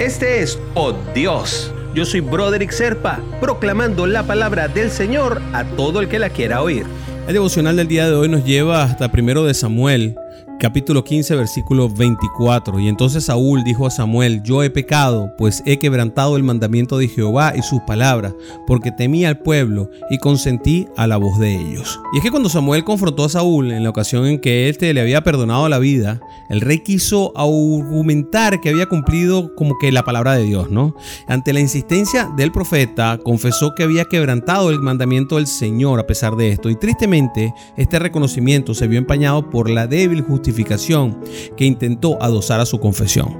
Este es Oh Dios. Yo soy Broderick Serpa, proclamando la palabra del Señor a todo el que la quiera oír. El devocional del día de hoy nos lleva hasta primero de Samuel, capítulo 15, versículo 24. Y entonces Saúl dijo a Samuel, yo he pecado, pues he quebrantado el mandamiento de Jehová y sus palabras, porque temía al pueblo y consentí a la voz de ellos. Y es que cuando Samuel confrontó a Saúl en la ocasión en que éste le había perdonado la vida, el rey quiso argumentar que había cumplido como que la palabra de Dios, ¿no? Ante la insistencia del profeta, confesó que había quebrantado el mandamiento del Señor a pesar de esto. Y tristemente, este reconocimiento se vio empañado por la débil justicia que intentó adosar a su confesión.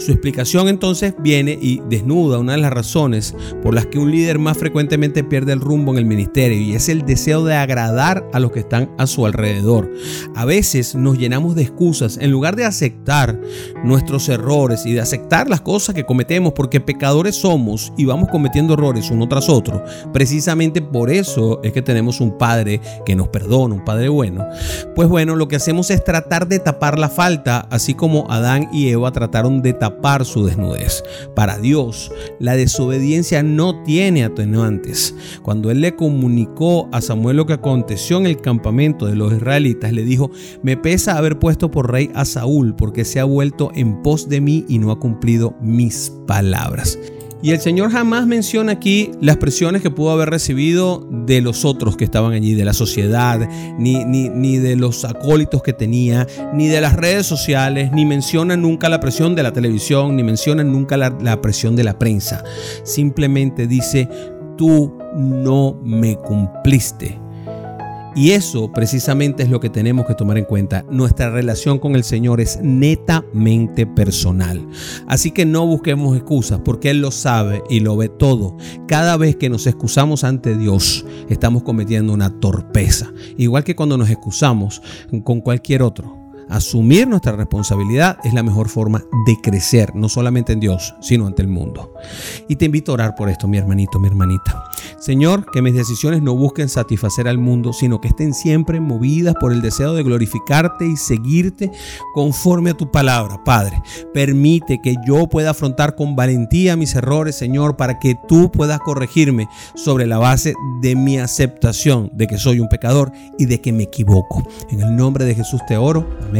Su explicación entonces viene y desnuda una de las razones por las que un líder más frecuentemente pierde el rumbo en el ministerio y es el deseo de agradar a los que están a su alrededor. A veces nos llenamos de excusas en lugar de aceptar nuestros errores y de aceptar las cosas que cometemos porque pecadores somos y vamos cometiendo errores uno tras otro. Precisamente por eso es que tenemos un Padre que nos perdona, un Padre bueno. Pues bueno, lo que hacemos es tratar de tapar la falta, así como Adán y Eva trataron de tapar su desnudez. Para Dios, la desobediencia no tiene atenuantes. Cuando él le comunicó a Samuel lo que aconteció en el campamento de los israelitas, le dijo, me pesa haber puesto por rey a Saúl porque se ha vuelto en pos de mí y no ha cumplido mis palabras. Y el Señor jamás menciona aquí las presiones que pudo haber recibido de los otros que estaban allí, de la sociedad, ni, ni, de los acólitos que tenía, ni de las redes sociales, ni menciona nunca la presión de la televisión, ni menciona nunca la, la presión de la prensa. Simplemente dice, tú no me cumpliste y eso precisamente es lo que tenemos que tomar en cuenta. Nuestra relación con el Señor es netamente personal. Así que no busquemos excusas porque Él lo sabe y lo ve todo. Cada vez que nos excusamos ante Dios, estamos cometiendo una torpeza. Igual que cuando nos excusamos con cualquier otro. Asumir nuestra responsabilidad es la mejor forma de crecer, no solamente en Dios, sino ante el mundo. Y te invito a orar por esto, mi hermanito, mi hermanita. Señor, que mis decisiones no busquen satisfacer al mundo, sino que estén siempre movidas por el deseo de glorificarte y seguirte conforme a tu palabra, Padre. Permite que yo pueda afrontar con valentía mis errores, Señor, para que tú puedas corregirme sobre la base de mi aceptación de que soy un pecador y de que me equivoco. En el nombre de Jesús te oro. Amén